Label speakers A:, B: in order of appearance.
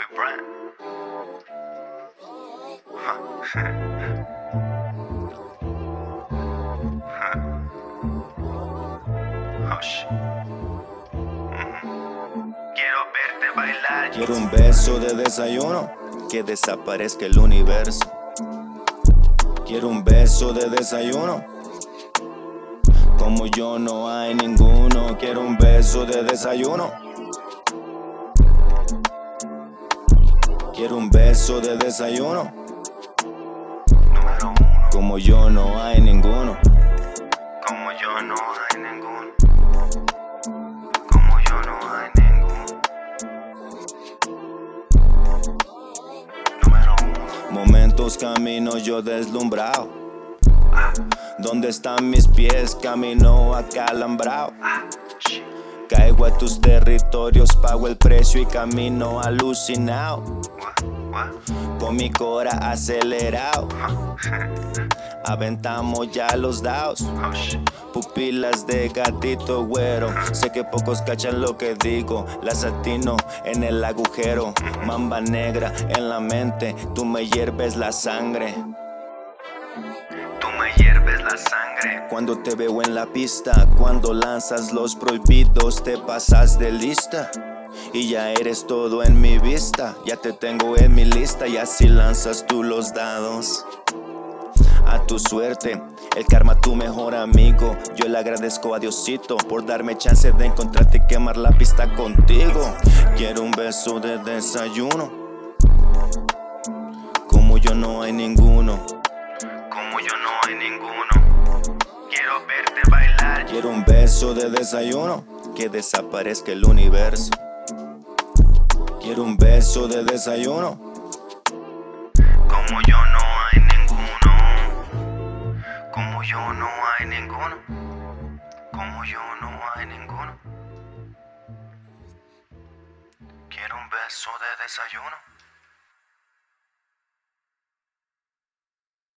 A: Oh. Mhm. Quiero verte bailar.
B: Quiero un beso de desayuno, que desaparezca el universo. Quiero un beso de desayuno. Como yo no hay ninguno, quiero un beso de desayuno. Quiero un beso de desayuno.
A: Número uno.
B: Como yo no hay ninguno.
A: Como yo no hay ninguno. Como yo no hay ninguno. Número uno.
B: Momentos camino yo deslumbrado. ¿Dónde están mis pies? Camino acalambrado.
A: Shit.
B: A tus territorios, pago el precio y camino alucinado. Con mi cora acelerado. Aventamos ya los dados. Pupilas de gatito güero. Sé que pocos cachan lo que digo. Las atino en el agujero. Mamba negra en la mente. Tú me hierves la sangre.
A: La sangre.
B: Cuando te veo en la pista, cuando lanzas los prohibidos, te pasas de lista. Y ya eres todo en mi vista, ya te tengo en mi lista y así lanzas tú los dados. A tu suerte, el karma tu mejor amigo. Yo le agradezco a Diosito por darme chance de encontrarte y quemar la pista contigo. Quiero un beso de desayuno. Como yo no hay ninguno.
A: Como yo no hay ninguno. Quiero verte bailar.
B: Quiero un beso de desayuno, que desaparezca el universo. Quiero un beso de desayuno,
A: Como yo no hay ninguno. Como yo no hay ninguno. Como yo no hay ninguno. Quiero un beso de desayuno.